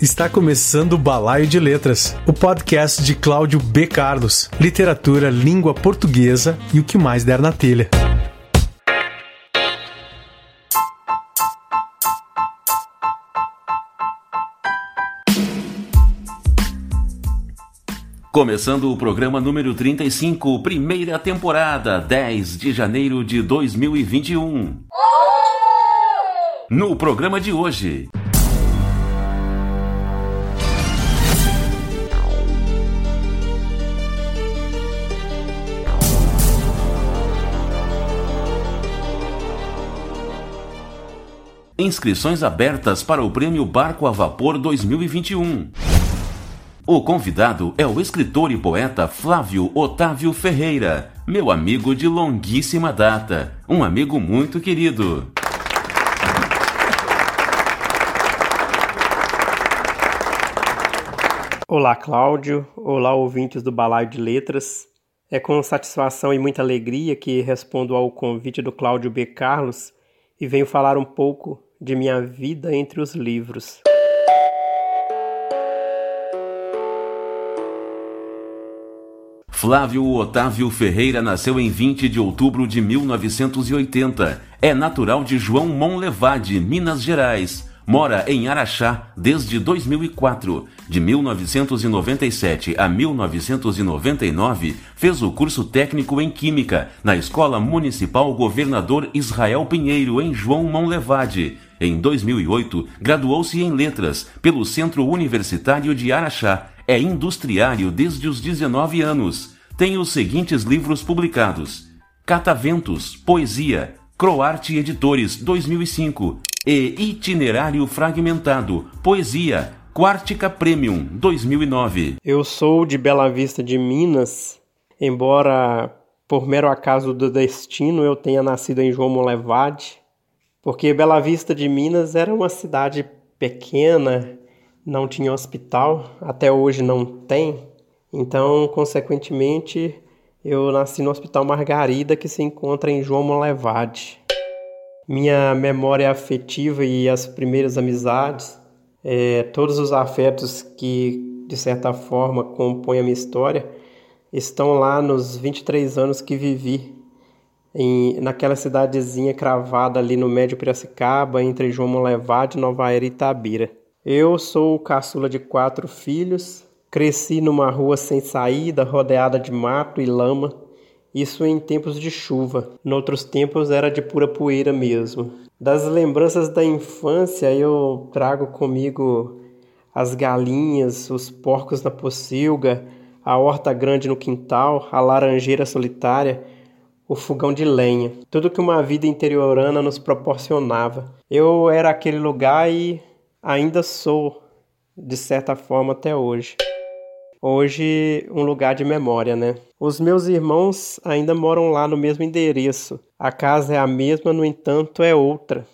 Está começando o Balaio de Letras, o podcast de Cláudio B. Carlos, literatura, língua portuguesa e o que mais der na telha. Começando o programa número 35, primeira temporada, 10 de janeiro de 2021. No programa de hoje. Inscrições abertas para o Prêmio Barco a Vapor 2021. O convidado é o escritor e poeta Flávio Otávio Ferreira, meu amigo de longuíssima data, um amigo muito querido. Olá, Cláudio. Olá, ouvintes do Balaio de Letras. É com satisfação e muita alegria que respondo ao convite do Cláudio B. Carlos e venho falar um pouco de minha vida entre os livros. Flávio Otávio Ferreira nasceu em 20 de outubro de 1980. É natural de João Monlevade, Minas Gerais. Mora em Araxá desde 2004. De 1997 a 1999, fez o curso técnico em Química na Escola Municipal Governador Israel Pinheiro, em João Monlevade. Em 2008, graduou-se em Letras pelo Centro Universitário de Araxá. É industriário desde os 19 anos. Tem os seguintes livros publicados: Cataventos, Poesia, Croarte Editores 2005 e Itinerário Fragmentado, Poesia, Quartica Premium 2009. Eu sou de Bela Vista de Minas, embora por mero acaso do destino eu tenha nascido em João Molevade, porque Bela Vista de Minas era uma cidade pequena, não tinha hospital, até hoje não tem. Então, consequentemente, eu nasci no Hospital Margarida, que se encontra em João Molevade. Minha memória afetiva e as primeiras amizades, é, todos os afetos que, de certa forma, compõem a minha história, estão lá nos 23 anos que vivi em, naquela cidadezinha cravada ali no Médio Piracicaba, entre João Molevade, Nova Era e Itabira. Eu sou o caçula de quatro filhos, cresci numa rua sem saída, rodeada de mato e lama, isso em tempos de chuva. Noutros tempos era de pura poeira mesmo. Das lembranças da infância eu trago comigo as galinhas, os porcos na pocilga, a horta grande no quintal, a laranjeira solitária, o fogão de lenha, tudo que uma vida interiorana nos proporcionava. Eu era aquele lugar e ainda sou, de certa forma, até hoje. Hoje, um lugar de memória, né? Os meus irmãos ainda moram lá no mesmo endereço. A casa é a mesma, no entanto, é outra.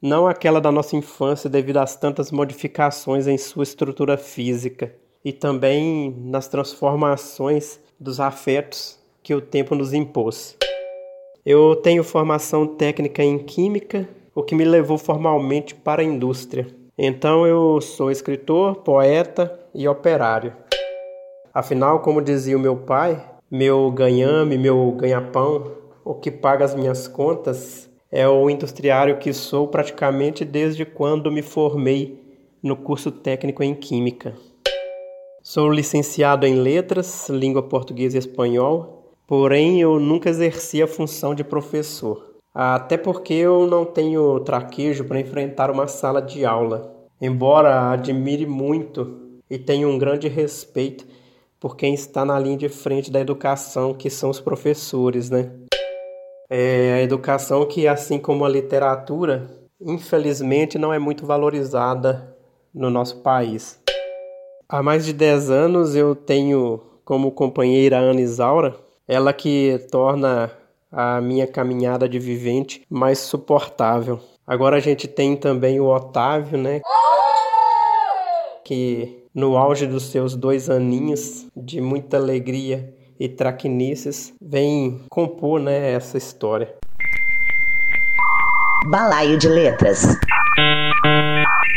Não aquela da nossa infância, devido às tantas modificações em sua estrutura física e também nas transformações dos afetos que o tempo nos impôs. Eu tenho formação técnica em Química, o que me levou formalmente para a indústria. Então eu sou escritor, poeta e operário. Afinal, como dizia o meu pai, meu ganhame, meu ganha-pão, o que paga as minhas contas é o industriário que sou praticamente desde quando me formei no curso técnico em Química. Sou licenciado em Letras, Língua Portuguesa e Espanhol Porém, eu nunca exerci a função de professor, até porque eu não tenho traquejo para enfrentar uma sala de aula. Embora admire muito e tenha um grande respeito por quem está na linha de frente da educação, que são os professores, né? É a educação que, assim como a literatura, infelizmente não é muito valorizada no nosso país. Há mais de 10 anos eu tenho como companheira a Ana Isaura, ela que torna a minha caminhada de vivente mais suportável. Agora a gente tem também o Otávio, né? Que no auge dos seus dois aninhos de muita alegria e traquinices vem compor né, essa história. Balaio de Letras.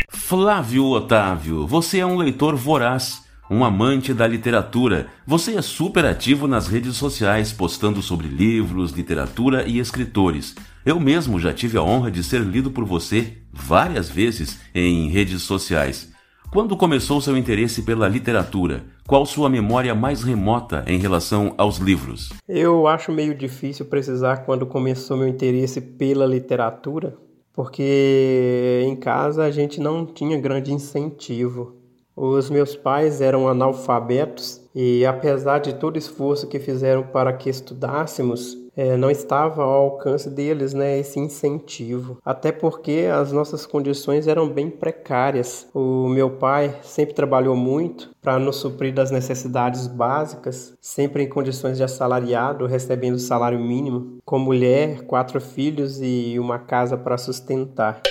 Flávio Otávio, você é um leitor voraz, um amante da literatura. Você é super ativo nas redes sociais, postando sobre livros, literatura e escritores. Eu mesmo já tive a honra de ser lido por você várias vezes em redes sociais. Quando começou seu interesse pela literatura? Qual sua memória mais remota em relação aos livros? Eu acho meio difícil precisar quando começou meu interesse pela literatura, porque em casa a gente não tinha grande incentivo. Os meus pais eram analfabetos e, apesar de todo o esforço que fizeram para que estudássemos, é, não estava ao alcance deles né, esse incentivo. Até porque as nossas condições eram bem precárias. O meu pai sempre trabalhou muito para nos suprir das necessidades básicas, sempre em condições de assalariado, recebendo salário mínimo, com mulher, quatro filhos e uma casa para sustentar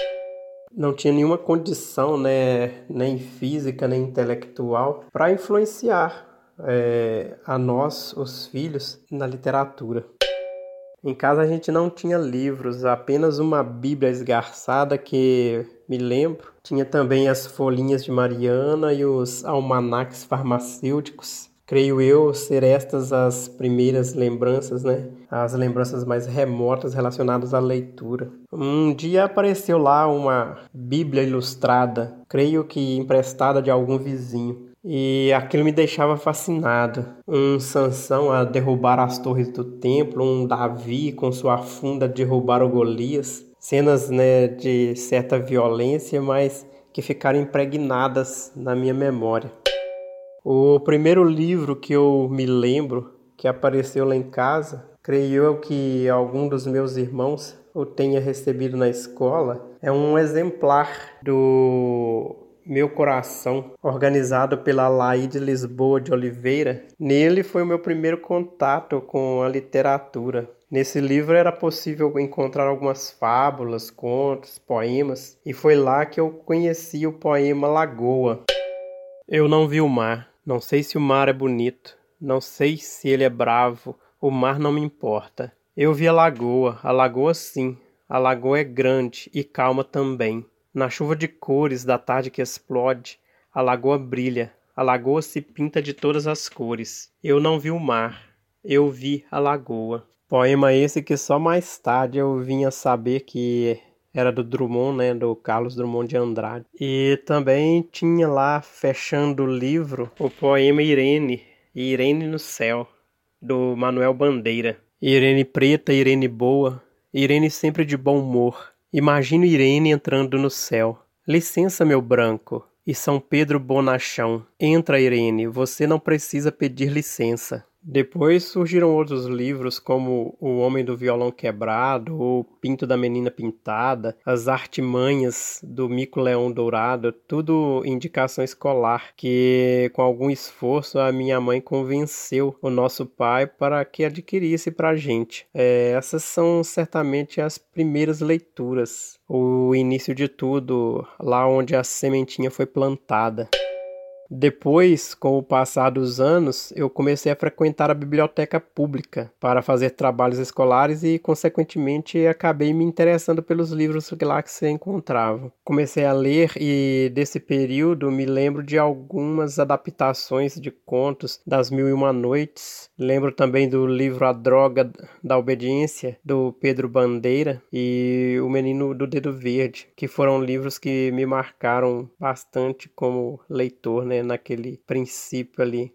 não tinha nenhuma condição, né, nem física nem intelectual, para influenciar é, a nós, os filhos, na literatura. Em casa a gente não tinha livros, apenas uma Bíblia esgarçada que me lembro. Tinha também as folhinhas de Mariana e os almanaques farmacêuticos. Creio eu ser estas as primeiras lembranças, né? As lembranças mais remotas relacionadas à leitura. Um dia apareceu lá uma Bíblia ilustrada, creio que emprestada de algum vizinho. E aquilo me deixava fascinado. Um Sansão a derrubar as torres do templo, um Davi com sua funda a derrubar o Golias. Cenas né, de certa violência, mas que ficaram impregnadas na minha memória. O primeiro livro que eu me lembro que apareceu lá em casa, creio eu que algum dos meus irmãos o tenha recebido na escola, é um exemplar do meu Coração, organizado pela Laide Lisboa de Oliveira. Nele foi o meu primeiro contato com a literatura. Nesse livro era possível encontrar algumas fábulas, contos, poemas, e foi lá que eu conheci o poema Lagoa. Eu não vi o mar, não sei se o mar é bonito, não sei se ele é bravo, o mar não me importa. Eu vi a lagoa, a lagoa sim, a lagoa é grande e calma também. Na chuva de cores da tarde que explode, a lagoa brilha, a lagoa se pinta de todas as cores. Eu não vi o mar, eu vi a lagoa. Poema esse que só mais tarde eu vinha saber que era do Drummond, né, do Carlos Drummond de Andrade. E também tinha lá, fechando o livro, o poema Irene, Irene no Céu, do Manuel Bandeira. Irene preta, Irene boa, Irene sempre de bom humor, Imagino Irene entrando no céu. Licença, meu branco. E São Pedro Bonachão. Entra, Irene, você não precisa pedir licença. Depois surgiram outros livros como O Homem do Violão Quebrado, O Pinto da Menina Pintada, As Artimanhas do Mico Leão Dourado, tudo indicação escolar que com algum esforço a minha mãe convenceu o nosso pai para que adquirisse para a gente. É, essas são certamente as primeiras leituras, o início de tudo, lá onde a sementinha foi plantada. Depois, com o passar dos anos, eu comecei a frequentar a biblioteca pública para fazer trabalhos escolares e, consequentemente, acabei me interessando pelos livros lá que se encontravam. Comecei a ler e, desse período, me lembro de algumas adaptações de contos das Mil e Uma Noites. Lembro também do livro A Droga da Obediência, do Pedro Bandeira, e O Menino do Dedo Verde, que foram livros que me marcaram bastante como leitor, né? naquele princípio ali.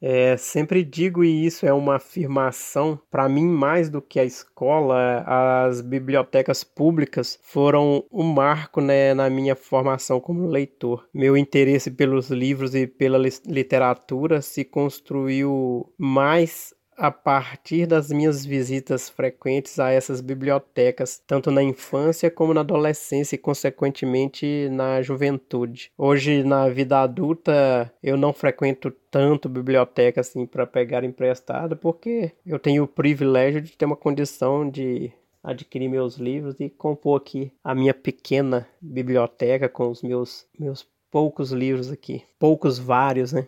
É, sempre digo, e isso é uma afirmação, para mim, mais do que a escola, as bibliotecas públicas foram um marco né, na minha formação como leitor. Meu interesse pelos livros e pela literatura se construiu mais a partir das minhas visitas frequentes a essas bibliotecas, tanto na infância como na adolescência e, consequentemente, na juventude. Hoje, na vida adulta, eu não frequento tanto biblioteca assim para pegar emprestado, porque eu tenho o privilégio de ter uma condição de adquirir meus livros e compor aqui a minha pequena biblioteca com os meus meus poucos livros aqui, poucos vários, né?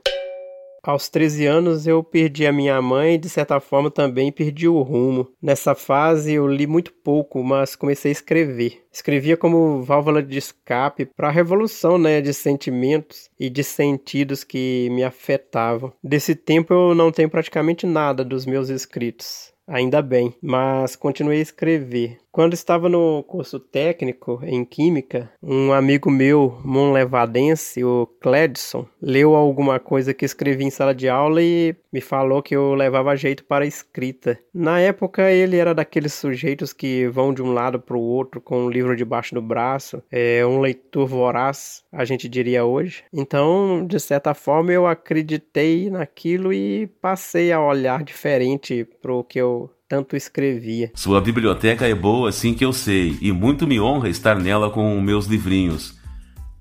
Aos 13 anos eu perdi a minha mãe e de certa forma também perdi o rumo. Nessa fase eu li muito pouco, mas comecei a escrever. Escrevia como válvula de escape para a revolução né, de sentimentos e de sentidos que me afetavam. Desse tempo eu não tenho praticamente nada dos meus escritos. Ainda bem, mas continuei a escrever. Quando estava no curso técnico em Química, um amigo meu, monlevadense, o Cledson, leu alguma coisa que escrevi em sala de aula e me falou que eu levava jeito para a escrita. Na época, ele era daqueles sujeitos que vão de um lado para o outro com um livro debaixo do braço, é um leitor voraz, a gente diria hoje. Então, de certa forma, eu acreditei naquilo e passei a olhar diferente para o que eu tanto escrevia. Sua biblioteca é boa, assim que eu sei, e muito me honra estar nela com meus livrinhos.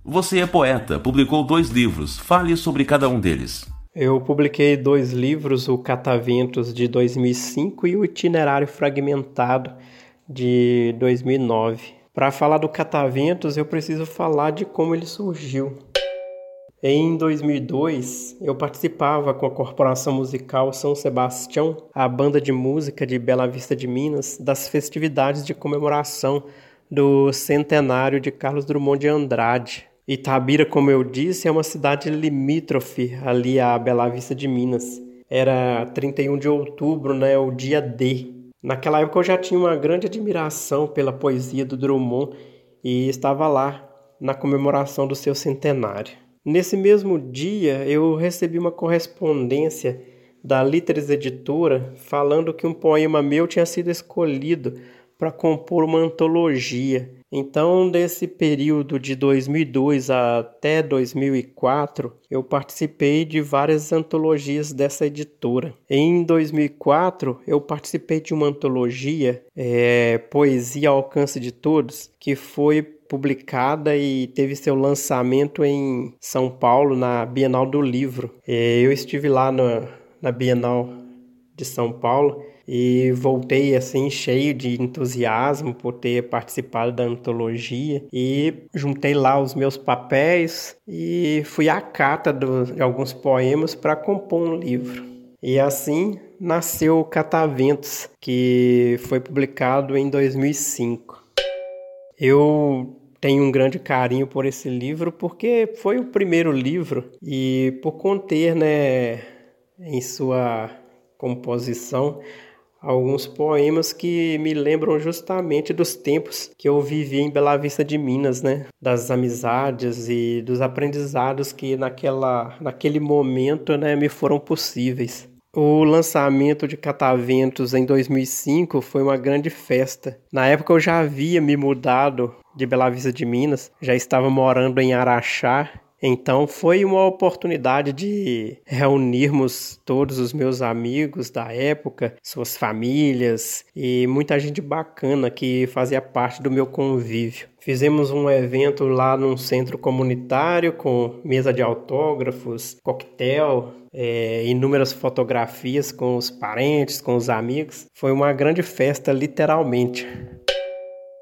Você é poeta, publicou dois livros. Fale sobre cada um deles. Eu publiquei dois livros, o Cataventos de 2005 e o Itinerário Fragmentado de 2009. Para falar do Cataventos, eu preciso falar de como ele surgiu. Em 2002, eu participava com a Corporação Musical São Sebastião, a banda de música de Bela Vista de Minas, das festividades de comemoração do centenário de Carlos Drummond de Andrade. Itabira, como eu disse, é uma cidade limítrofe ali a Bela Vista de Minas. Era 31 de outubro, né, o dia D. Naquela época eu já tinha uma grande admiração pela poesia do Drummond e estava lá na comemoração do seu centenário. Nesse mesmo dia, eu recebi uma correspondência da Literes Editora falando que um poema meu tinha sido escolhido para compor uma antologia. Então, desse período de 2002 até 2004, eu participei de várias antologias dessa editora. Em 2004, eu participei de uma antologia, é, Poesia ao Alcance de Todos, que foi publicada e teve seu lançamento em São Paulo, na Bienal do Livro. Eu estive lá na, na Bienal de São Paulo e voltei assim cheio de entusiasmo por ter participado da antologia e juntei lá os meus papéis e fui à cata do, de alguns poemas para compor um livro. E assim nasceu o Cataventos, que foi publicado em 2005. Eu tenho um grande carinho por esse livro porque foi o primeiro livro e por conter, né, em sua composição alguns poemas que me lembram justamente dos tempos que eu vivi em Bela Vista de Minas, né? Das amizades e dos aprendizados que naquela, naquele momento, né, me foram possíveis. O lançamento de Cataventos em 2005 foi uma grande festa. Na época eu já havia me mudado de Bela Vista de Minas, já estava morando em Araxá, então foi uma oportunidade de reunirmos todos os meus amigos da época, suas famílias e muita gente bacana que fazia parte do meu convívio. Fizemos um evento lá num centro comunitário com mesa de autógrafos, coquetel, é, inúmeras fotografias com os parentes, com os amigos. Foi uma grande festa, literalmente.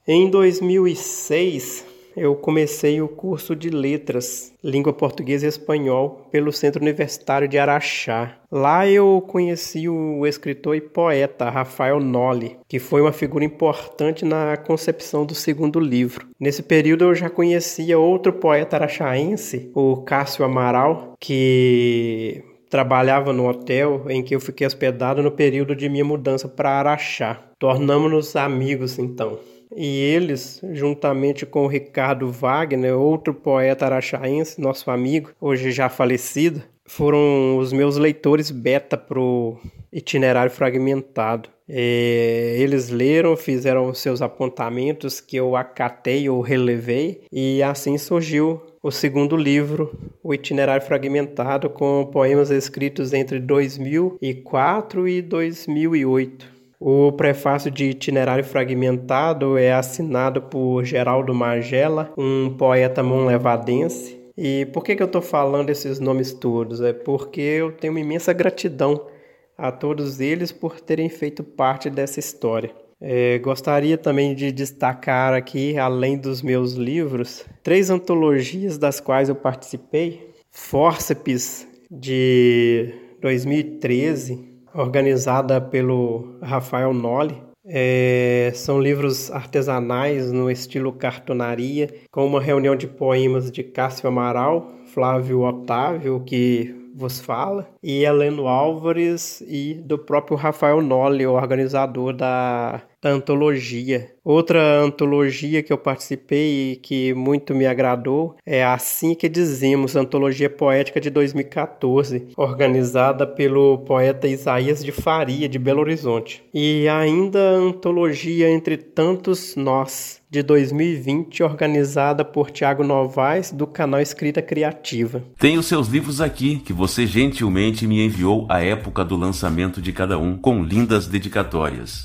Em 2006, eu comecei o curso de Letras, Língua Portuguesa e Espanhol, pelo Centro Universitário de Araxá. Lá eu conheci o escritor e poeta Rafael Nolli, que foi uma figura importante na concepção do segundo livro. Nesse período eu já conhecia outro poeta araxaense, o Cássio Amaral, que trabalhava no hotel em que eu fiquei hospedado no período de minha mudança para Araxá. Tornamos-nos amigos então e eles, juntamente com o Ricardo Wagner, outro poeta araxaense, nosso amigo, hoje já falecido, foram os meus leitores beta pro itinerário fragmentado. É, eles leram, fizeram seus apontamentos que eu acatei ou relevei, e assim surgiu o segundo livro, O Itinerário Fragmentado, com poemas escritos entre 2004 e 2008. O prefácio de Itinerário Fragmentado é assinado por Geraldo Magela, um poeta monlevadense. E por que, que eu estou falando esses nomes todos? É porque eu tenho uma imensa gratidão a todos eles por terem feito parte dessa história. É, gostaria também de destacar aqui, além dos meus livros, três antologias das quais eu participei: Fórceps, de 2013, organizada pelo Rafael Nolli. É, são livros artesanais no estilo cartonaria, com uma reunião de poemas de Cássio Amaral, Flávio Otávio, que vos fala, e Heleno Álvares e do próprio Rafael Nolli, o organizador da, antologia. Outra antologia que eu participei e que muito me agradou é Assim que Dizemos, Antologia Poética de 2014, organizada pelo poeta Isaías de Faria, de Belo Horizonte. E ainda a antologia Entre Tantos Nós, de 2020, organizada por Tiago Novaes, do canal Escrita Criativa. Tem os seus livros aqui, que você gentilmente me enviou à época do lançamento de cada um, com lindas dedicatórias.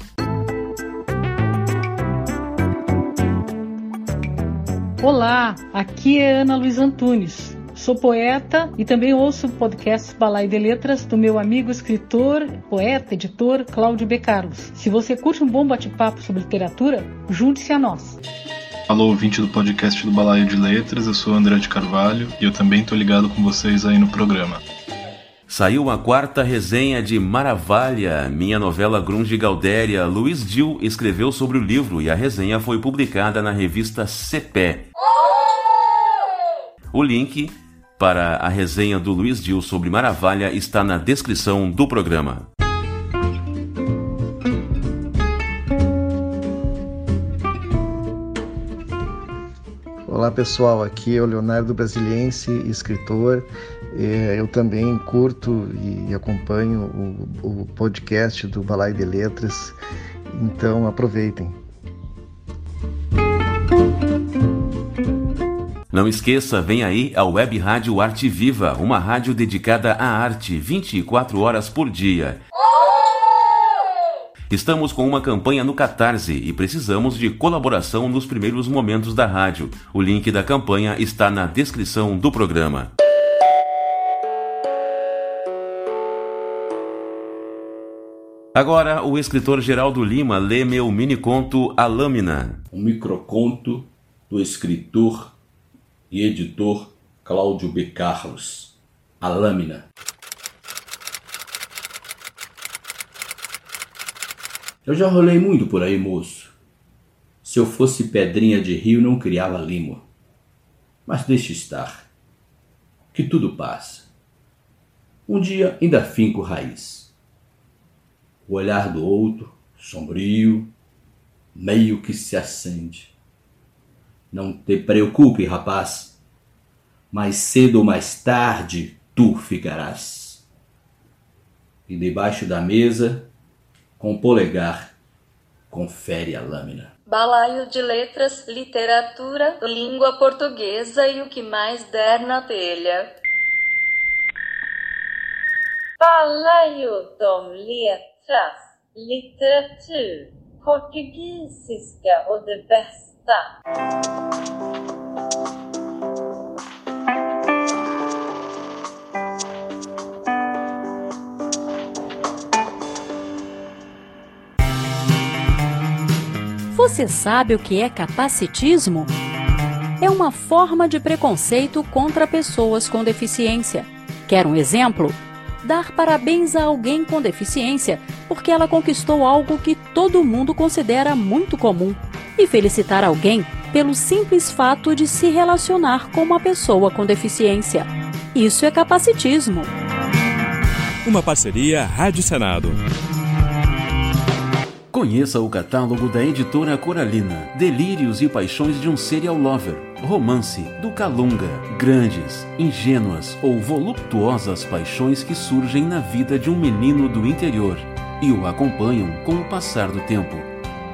Olá, aqui é Ana Luiz Antunes. Sou poeta e também ouço o podcast Balai de Letras do meu amigo escritor, poeta, editor Cláudio B. Carlos. Se você curte um bom bate-papo sobre literatura, junte-se a nós. Alô, ouvinte do podcast do Balaio de Letras, eu sou André de Carvalho e eu também tô ligado com vocês aí no programa. Saiu a quarta resenha de Maravalha, minha novela Grunge Galdéria. Luiz Dil escreveu sobre o livro e a resenha foi publicada na revista Cepé. O link para a resenha do Luiz Dil sobre Maravalha está na descrição do programa. Olá pessoal, aqui é o Leonardo Brasiliense, escritor. É, eu também curto e acompanho o, o podcast do Balai de Letras, então aproveitem. Não esqueça, vem aí a Web Rádio Arte Viva, uma rádio dedicada à arte 24 horas por dia. Estamos com uma campanha no Catarse e precisamos de colaboração nos primeiros momentos da rádio. O link da campanha está na descrição do programa. Agora, o escritor Geraldo Lima lê meu mini-conto A Lâmina. Um microconto do escritor e editor Cláudio B. Carlos. A Lâmina. Eu já rolei muito por aí, moço. Se eu fosse pedrinha de rio, não criava limo. Mas deixe estar. Que tudo passa. Um dia ainda finco raiz. O olhar do outro, sombrio, meio que se acende. Não te preocupe, rapaz. Mais cedo ou mais tarde tu ficarás. E debaixo da mesa com o polegar, confere a lâmina. Balaio de letras, literatura, língua portuguesa e o que mais der na telha. Balaio de letras, litteratur, portugisiska och det bästa. Você sabe o que é capacitismo? É uma forma de preconceito contra pessoas com deficiência. Quer um exemplo? Dar parabéns a alguém com deficiência porque ela conquistou algo que todo mundo considera muito comum. E felicitar alguém pelo simples fato de se relacionar com uma pessoa com deficiência. Isso é capacitismo. Uma parceria Rádio Senado. Conheça o catálogo da editora Coralina. Delírios e paixões de um serial lover. Romance, do Calunga. Grandes, ingênuas ou voluptuosas paixões que surgem na vida de um menino do interior e o acompanham com o passar do tempo.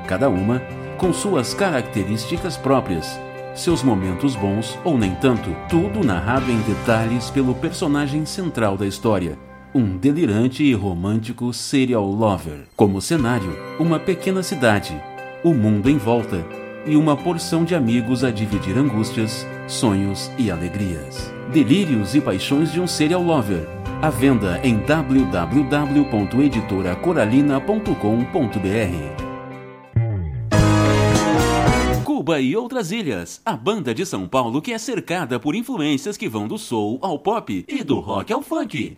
Cada uma com suas características próprias, seus momentos bons ou nem tanto, tudo narrado em detalhes pelo personagem central da história um delirante e romântico serial lover. Como cenário, uma pequena cidade, o mundo em volta e uma porção de amigos a dividir angústias, sonhos e alegrias. Delírios e paixões de um serial lover. À venda em www.editoracoralina.com.br. Cuba e outras ilhas. A banda de São Paulo que é cercada por influências que vão do soul ao pop e do rock ao funk.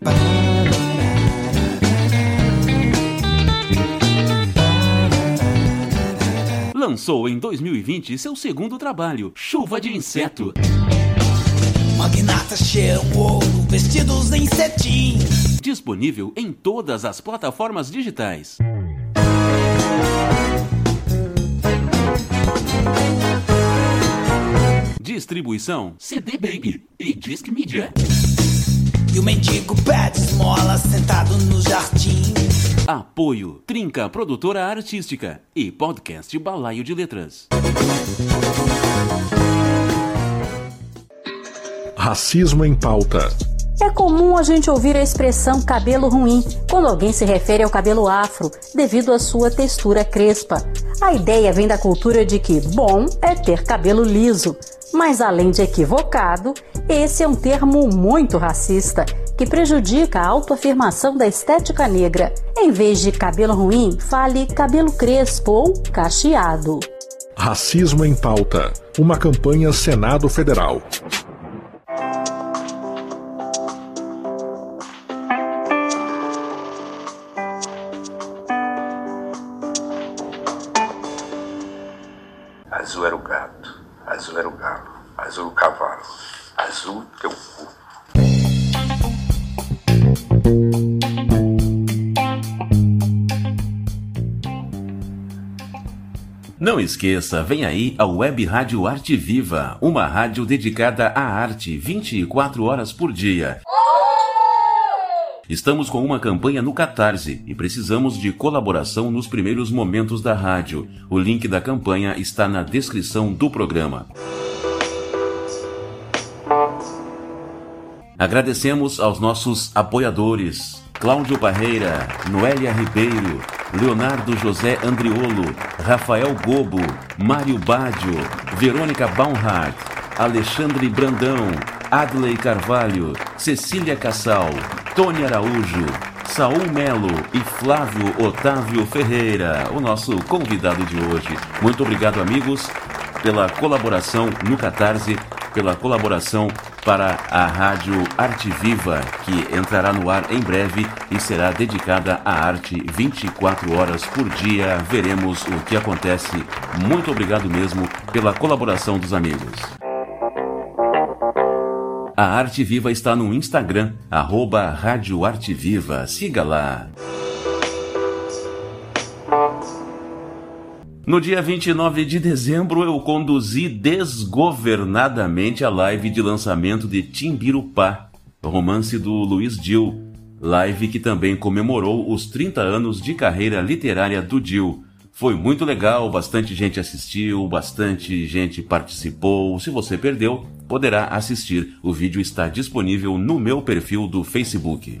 Lançou em 2020 seu segundo trabalho, Chuva de Inseto. Magnatas cheiram ouro, vestidos em cetim. Disponível em todas as plataformas digitais. Distribuição CD Baby e Disc Media. E o mendigo pede esmola sentado no jardim. Apoio Trinca Produtora Artística e Podcast Balaio de Letras. Racismo em pauta. É comum a gente ouvir a expressão cabelo ruim quando alguém se refere ao cabelo afro, devido à sua textura crespa. A ideia vem da cultura de que bom é ter cabelo liso, mas além de equivocado, esse é um termo muito racista que prejudica a autoafirmação da estética negra. Em vez de cabelo ruim, fale cabelo crespo ou cacheado. Racismo em pauta. Uma campanha Senado Federal. Esqueça, vem aí a Web Rádio Arte Viva, uma rádio dedicada à arte 24 horas por dia. Estamos com uma campanha no Catarse e precisamos de colaboração nos primeiros momentos da rádio. O link da campanha está na descrição do programa. Agradecemos aos nossos apoiadores: Cláudio Barreira, Noélia Ribeiro, Leonardo José Andriolo, Rafael Gobo, Mário Badio, Verônica Baumhart, Alexandre Brandão, Adley Carvalho, Cecília Cassal, Tony Araújo, Saul Melo e Flávio Otávio Ferreira, o nosso convidado de hoje. Muito obrigado, amigos, pela colaboração no Catarse, pela colaboração para a Rádio Arte Viva, que entrará no ar em breve e será dedicada à arte 24 horas por dia. Veremos o que acontece. Muito obrigado mesmo pela colaboração dos amigos. A Arte Viva está no Instagram, arroba Rádio Arte Viva. Siga lá. No dia 29 de dezembro, eu conduzi desgovernadamente a live de lançamento de Timbirupá, romance do Luiz Dil, live que também comemorou os 30 anos de carreira literária do Dil. Foi muito legal, bastante gente assistiu, bastante gente participou. Se você perdeu, poderá assistir. O vídeo está disponível no meu perfil do Facebook.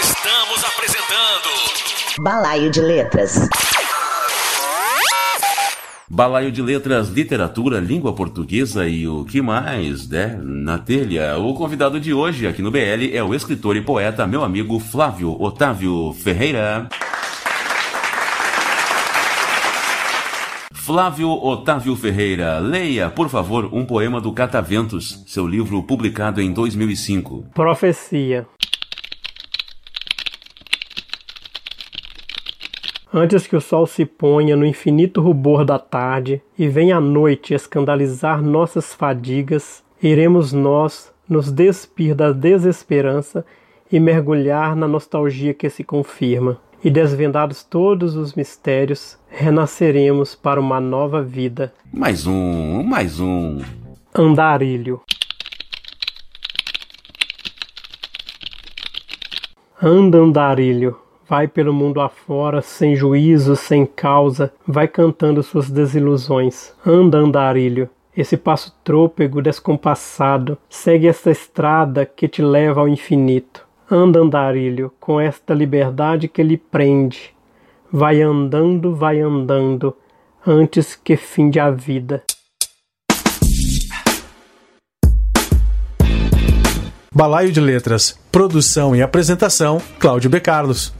Estamos apresentando Balaio de Letras. Balaio de Letras, Literatura, Língua Portuguesa e o que mais, né? Na telha. O convidado de hoje aqui no BL é o escritor e poeta, meu amigo Flávio Otávio Ferreira. Flávio Otávio Ferreira, leia, por favor, um poema do Cataventos, seu livro publicado em 2005. Profecia. Antes que o sol se ponha no infinito rubor da tarde e venha a noite escandalizar nossas fadigas, iremos nós nos despir da desesperança e mergulhar na nostalgia que se confirma. E desvendados todos os mistérios, renasceremos para uma nova vida. Mais um, mais um. Andarilho. Anda, andarilho vai pelo mundo afora, sem juízo, sem causa, vai cantando suas desilusões. Anda, andarilho. Esse passo trôpego, descompassado, segue esta estrada que te leva ao infinito. Anda, andarilho, com esta liberdade que lhe prende. Vai andando, vai andando, antes que finde a vida. Balaio de Letras, produção e apresentação, Cláudio B. Carlos.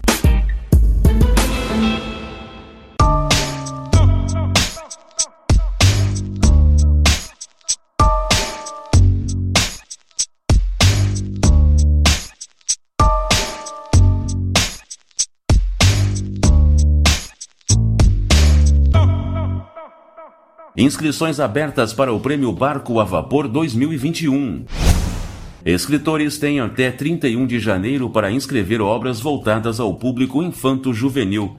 Inscrições abertas para o Prêmio Barco a Vapor 2021. Escritores têm até 31 de janeiro para inscrever obras voltadas ao público infanto-juvenil.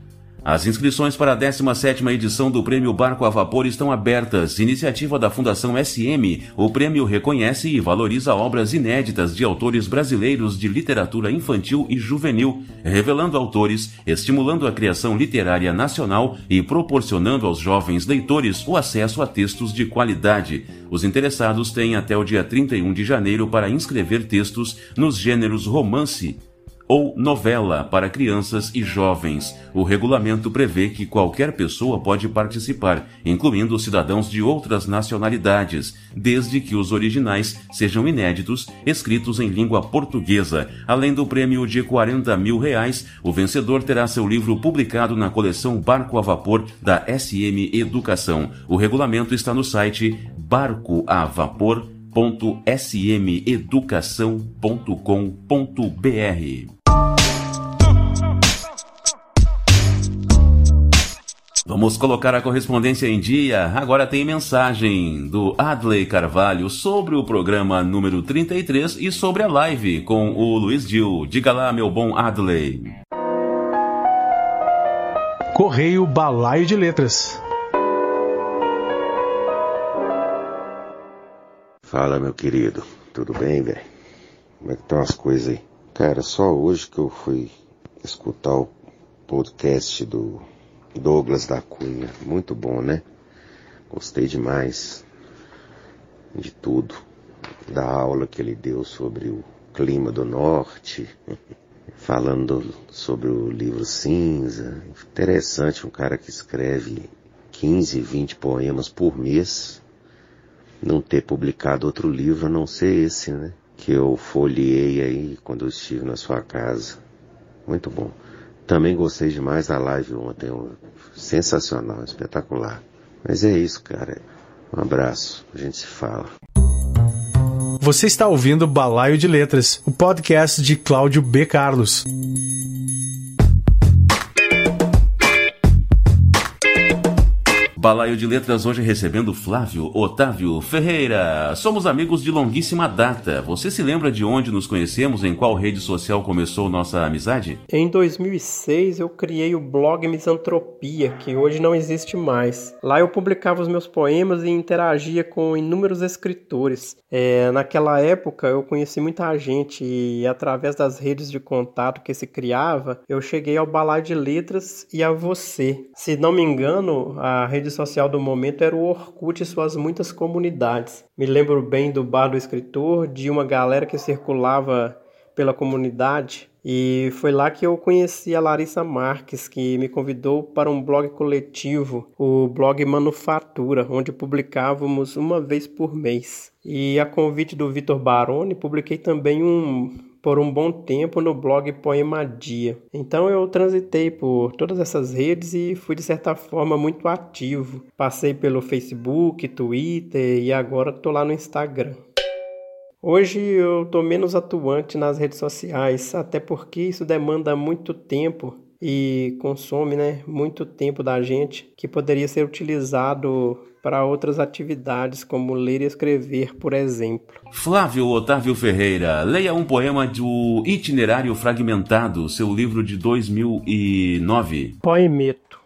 As inscrições para a 17ª edição do Prêmio Barco a Vapor estão abertas. Iniciativa da Fundação SM, o prêmio reconhece e valoriza obras inéditas de autores brasileiros de literatura infantil e juvenil, revelando autores, estimulando a criação literária nacional e proporcionando aos jovens leitores o acesso a textos de qualidade. Os interessados têm até o dia 31 de janeiro para inscrever textos nos gêneros romance, ou novela para crianças e jovens. O regulamento prevê que qualquer pessoa pode participar, incluindo cidadãos de outras nacionalidades, desde que os originais sejam inéditos, escritos em língua portuguesa. Além do prêmio de 40 mil reais, o vencedor terá seu livro publicado na coleção Barco a Vapor da SM Educação. O regulamento está no site barcoavapor.smeducação.com.br. Vamos colocar a correspondência em dia. Agora tem mensagem do Adley Carvalho sobre o programa número 33 e sobre a live com o Luiz Dil. Diga lá, meu bom Adley. Correio Balaio de Letras. Fala, meu querido. Tudo bem, velho? Como é que estão as coisas aí? Cara, só hoje que eu fui escutar o podcast do Douglas da Cunha. Muito bom, né? Gostei demais de tudo. Da aula que ele deu sobre o clima do norte, falando sobre o livro cinza. Interessante, um cara que escreve 15, 20 poemas por mês, não ter publicado outro livro a não ser esse, né? Que eu folheei aí quando eu estive na sua casa. Muito bom. Também gostei demais da live ontem, sensacional, espetacular. Mas é isso, cara. Um abraço, a gente se fala. Você está ouvindo Balaio de Letras, o podcast de Cláudio B. Carlos. Balaio de Letras hoje recebendo Flávio Otávio Ferreira. Somos amigos de longuíssima data. Você se lembra de onde nos conhecemos? Em qual rede social começou nossa amizade? Em 2006 eu criei o blog Misantropia, que hoje não existe mais. Lá eu publicava os meus poemas e interagia com inúmeros escritores. É, naquela época eu conheci muita gente e através das redes de contato que se criava, eu cheguei ao Balaio de Letras e a você. Se não me engano, a rede social do momento era o Orkut e suas muitas comunidades. Me lembro bem do bar do escritor, de uma galera que circulava pela comunidade e foi lá que eu conheci a Larissa Marques, que me convidou para um blog coletivo, o blog Manufatura, onde publicávamos uma vez por mês. E a convite do Vitor Baroni, publiquei também um por um bom tempo no blog Poemadia. Então eu transitei por todas essas redes e fui de certa forma muito ativo. Passei pelo Facebook, Twitter e agora estou lá no Instagram. Hoje eu estou menos atuante nas redes sociais, até porque isso demanda muito tempo e consome né, muito tempo da gente que poderia ser utilizado para outras atividades, como ler e escrever, por exemplo. Flávio Otávio Ferreira, leia um poema do Itinerário Fragmentado, seu livro de 2009. Poemeto.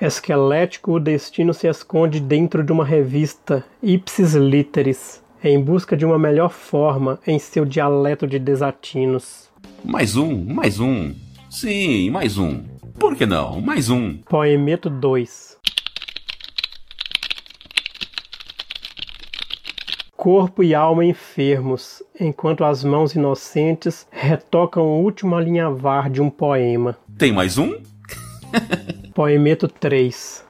Esquelético, o destino se esconde dentro de uma revista, ipsis literis, em busca de uma melhor forma em seu dialeto de desatinos. Mais um, mais um. Sim, mais um. Por que não? Mais um. Poemeto 2. corpo e alma enfermos, enquanto as mãos inocentes retocam o último alinhavar de um poema. Tem mais um? Poemeto 3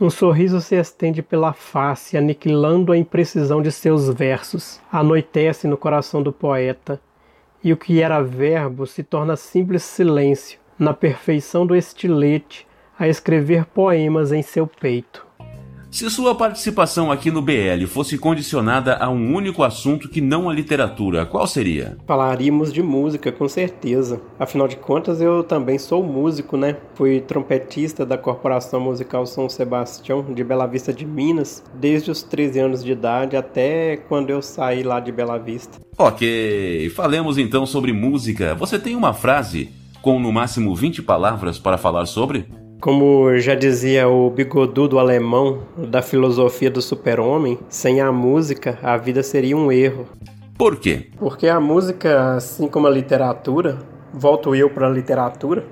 Um sorriso se estende pela face, aniquilando a imprecisão de seus versos. Anoitece no coração do poeta, e o que era verbo se torna simples silêncio, na perfeição do estilete, a escrever poemas em seu peito. Se sua participação aqui no BL fosse condicionada a um único assunto que não a literatura, qual seria? Falaríamos de música, com certeza. Afinal de contas, eu também sou músico, né? Fui trompetista da Corporação Musical São Sebastião, de Bela Vista de Minas, desde os 13 anos de idade até quando eu saí lá de Bela Vista. Ok, falemos então sobre música. Você tem uma frase com no máximo 20 palavras para falar sobre? Como já dizia o bigodudo alemão da filosofia do super-homem, sem a música a vida seria um erro. Por quê? Porque a música, assim como a literatura, volto eu para a literatura,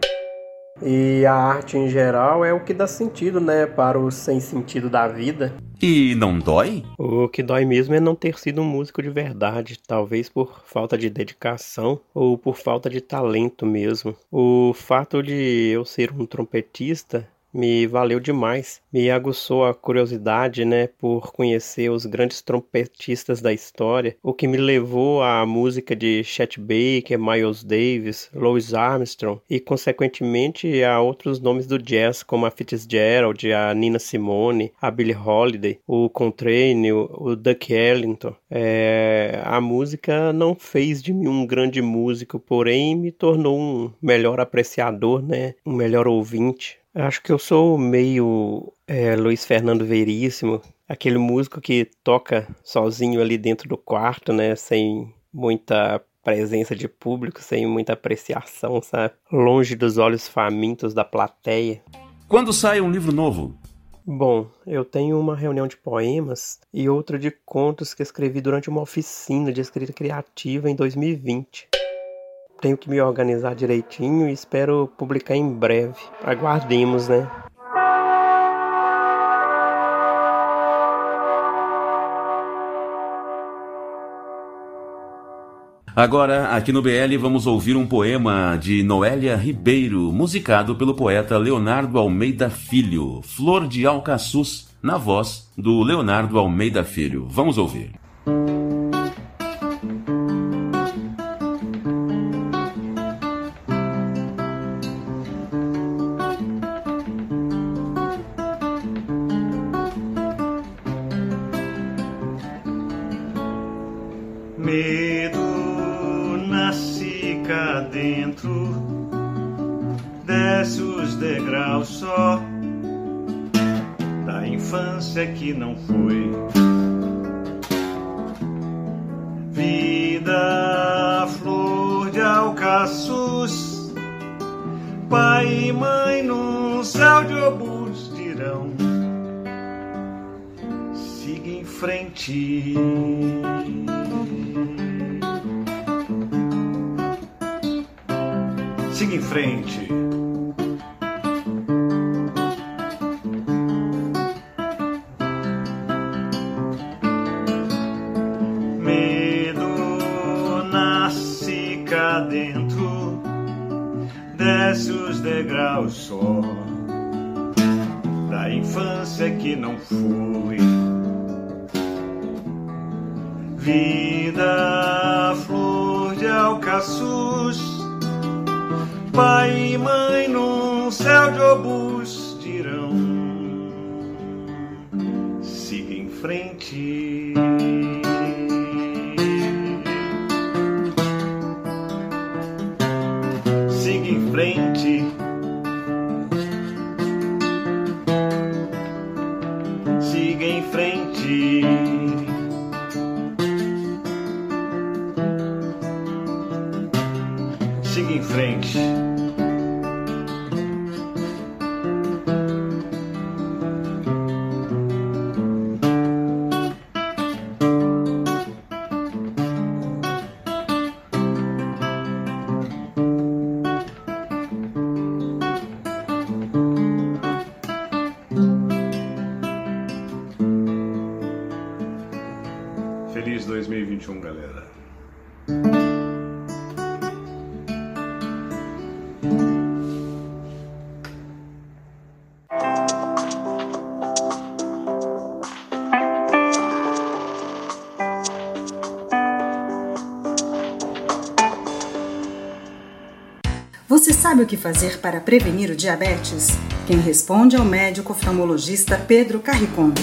e a arte em geral é o que dá sentido, né, para o sem sentido da vida. E não dói? O que dói mesmo é não ter sido um músico de verdade, talvez por falta de dedicação ou por falta de talento mesmo. O fato de eu ser um trompetista me valeu demais. Me aguçou a curiosidade, né, por conhecer os grandes trompetistas da história, o que me levou à música de Chet Baker, Miles Davis, Louis Armstrong e, consequentemente, a outros nomes do jazz, como a Fitzgerald, a Nina Simone, a Billie Holiday, o Coltrane, o Duke Ellington. É, a música não fez de mim um grande músico, porém me tornou um melhor apreciador, né, um melhor ouvinte. Acho que eu sou meio é, Luiz Fernando Veríssimo, aquele músico que toca sozinho ali dentro do quarto, né? Sem muita presença de público, sem muita apreciação, sabe? Longe dos olhos famintos da plateia. Quando sai um livro novo? Bom, eu tenho uma reunião de poemas e outra de contos que escrevi durante uma oficina de escrita criativa em 2020 tenho que me organizar direitinho e espero publicar em breve. Aguardemos, né? Agora, aqui no BL, vamos ouvir um poema de Noélia Ribeiro, musicado pelo poeta Leonardo Almeida Filho, Flor de Alcaçuz, na voz do Leonardo Almeida Filho. Vamos ouvir. Infância que não foi. Vida, flor de alcaçuz, pai e mãe num céu de obus dirão: siga em frente. Você sabe o que fazer para prevenir o diabetes? Quem responde é o médico oftalmologista Pedro Carricondo.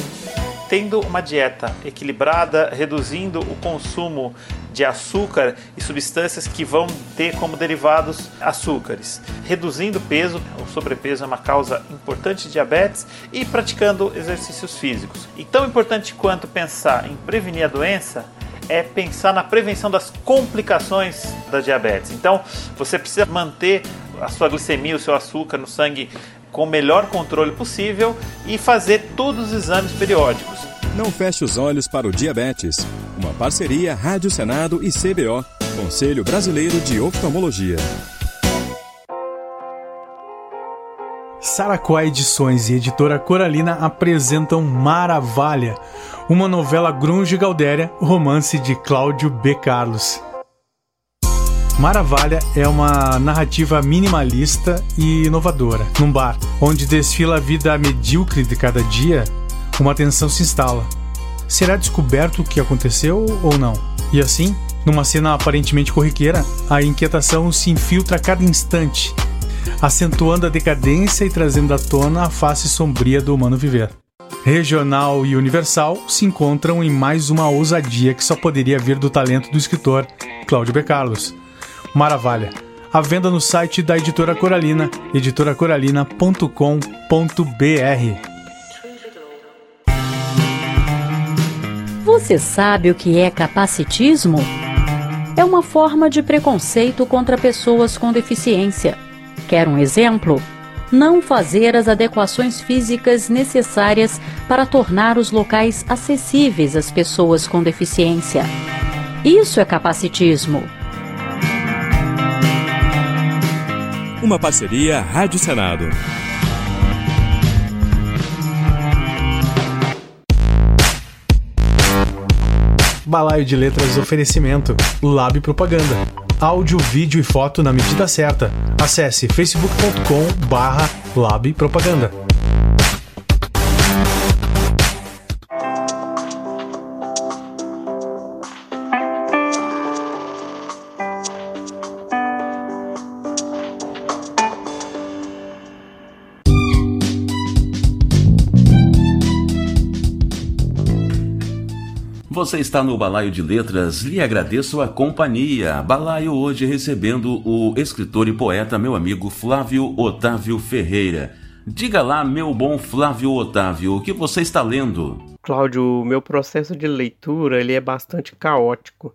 Tendo uma dieta equilibrada, reduzindo o consumo de açúcar e substâncias que vão ter como derivados açúcares, reduzindo o peso, o sobrepeso é uma causa importante de diabetes e praticando exercícios físicos. E tão importante quanto pensar em prevenir a doença é pensar na prevenção das complicações da diabetes. Então, você precisa manter a sua glicemia, o seu açúcar no sangue com o melhor controle possível e fazer todos os exames periódicos. Não feche os olhos para o diabetes. Uma parceria Rádio Senado e CBO, Conselho Brasileiro de Oftalmologia. Saracuá Edições e Editora Coralina apresentam Maravalha, uma novela grunge galdéria, romance de Cláudio B. Carlos. Maravalha é uma narrativa minimalista e inovadora. Num bar, onde desfila a vida medíocre de cada dia, uma tensão se instala. Será descoberto o que aconteceu ou não? E assim, numa cena aparentemente corriqueira, a inquietação se infiltra a cada instante, acentuando a decadência e trazendo à tona a face sombria do humano viver. Regional e Universal se encontram em mais uma ousadia que só poderia vir do talento do escritor Cláudio B. Carlos. Maravalha. À venda no site da editora Coralina, editoracoralina.com.br. Você sabe o que é capacitismo? É uma forma de preconceito contra pessoas com deficiência. Quer um exemplo? Não fazer as adequações físicas necessárias para tornar os locais acessíveis às pessoas com deficiência. Isso é capacitismo. Uma parceria Rádio Senado. Balaio de Letras Oferecimento Lab Propaganda. Áudio, vídeo e foto na medida certa. Acesse facebook.com barra Lab Propaganda. Você está no Balaio de Letras, lhe agradeço a companhia. Balaio hoje recebendo o escritor e poeta, meu amigo Flávio Otávio Ferreira. Diga lá, meu bom Flávio Otávio, o que você está lendo? Cláudio, meu processo de leitura ele é bastante caótico.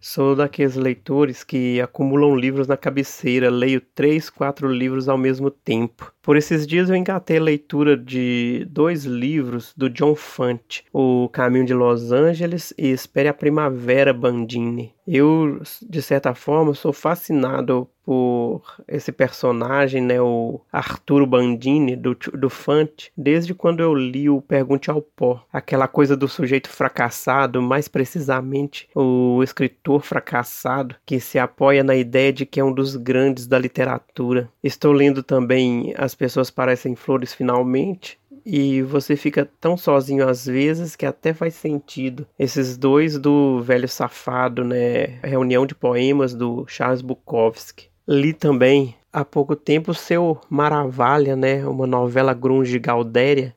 Sou daqueles leitores que acumulam livros na cabeceira, leio três, quatro livros ao mesmo tempo. Por esses dias eu engatei a leitura de dois livros do John Fante, O Caminho de Los Angeles e Espere a Primavera Bandini. Eu, de certa forma, sou fascinado por esse personagem, né, o Arturo Bandini, do, do Fante, desde quando eu li o Pergunte ao Pó. Aquela coisa do sujeito fracassado, mais precisamente o escritor fracassado, que se apoia na ideia de que é um dos grandes da literatura. Estou lendo também As Pessoas Parecem Flores Finalmente, e você fica tão sozinho às vezes que até faz sentido. Esses dois do Velho Safado, né? Reunião de Poemas do Charles Bukowski. Li também há pouco tempo seu Maravalha, né? Uma novela grunge Galdéria.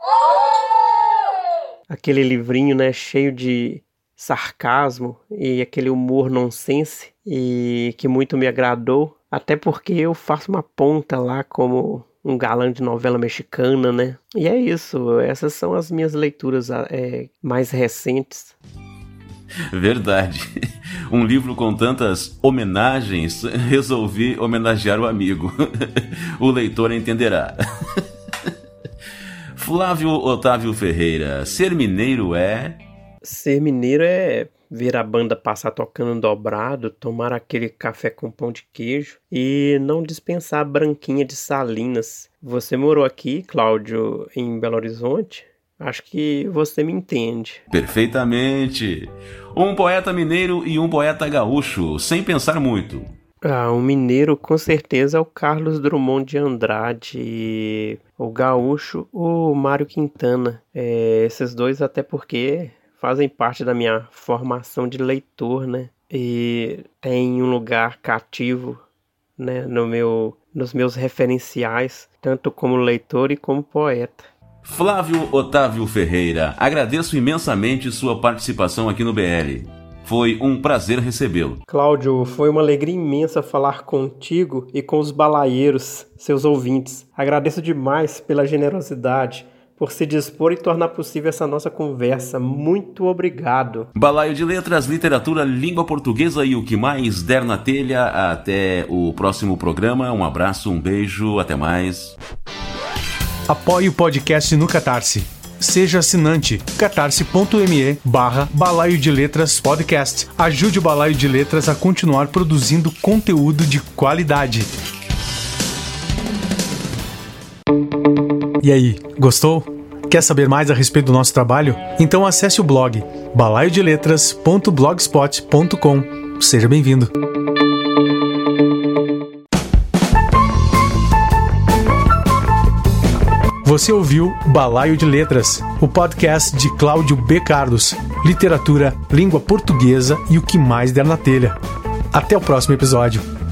Aquele livrinho, né? Cheio de sarcasmo e aquele humor nonsense e que muito me agradou. Até porque eu faço uma ponta lá como um galã de novela mexicana, né? E é isso, essas são as minhas leituras é, mais recentes. Verdade. Um livro com tantas homenagens, resolvi homenagear o amigo. O leitor entenderá. Flávio Otávio Ferreira, ser mineiro é. Ser mineiro é ver a banda passar tocando dobrado, tomar aquele café com pão de queijo e não dispensar a branquinha de Salinas. Você morou aqui, Cláudio, em Belo Horizonte? Acho que você me entende. Perfeitamente. Um poeta mineiro e um poeta gaúcho, sem pensar muito. Ah, um mineiro com certeza é o Carlos Drummond de Andrade e o gaúcho o Mário Quintana. É, esses dois até porque fazem parte da minha formação de leitor, né? E tem um lugar cativo né, no meu, nos meus referenciais, tanto como leitor e como poeta. Flávio Otávio Ferreira, agradeço imensamente sua participação aqui no BL. Foi um prazer recebê-lo. Cláudio, foi uma alegria imensa falar contigo e com os balaieiros, seus ouvintes. Agradeço demais pela generosidade, por se dispor e tornar possível essa nossa conversa. Muito obrigado. Balaio de Letras, Literatura, Língua Portuguesa e o que mais der na telha. Até o próximo programa. Um abraço, um beijo, até mais. Apoie o podcast no Catarse. Seja assinante catarse.me barra Balaio de Letras Podcast. Ajude o Balaio de Letras a continuar produzindo conteúdo de qualidade. E aí, gostou? Quer saber mais a respeito do nosso trabalho? Então acesse o blog balaiodeletras.blogspot.com. Seja bem-vindo. Você ouviu Balaio de Letras, o podcast de Cláudio B. Carlos, literatura, língua portuguesa e o que mais der na telha. Até o próximo episódio.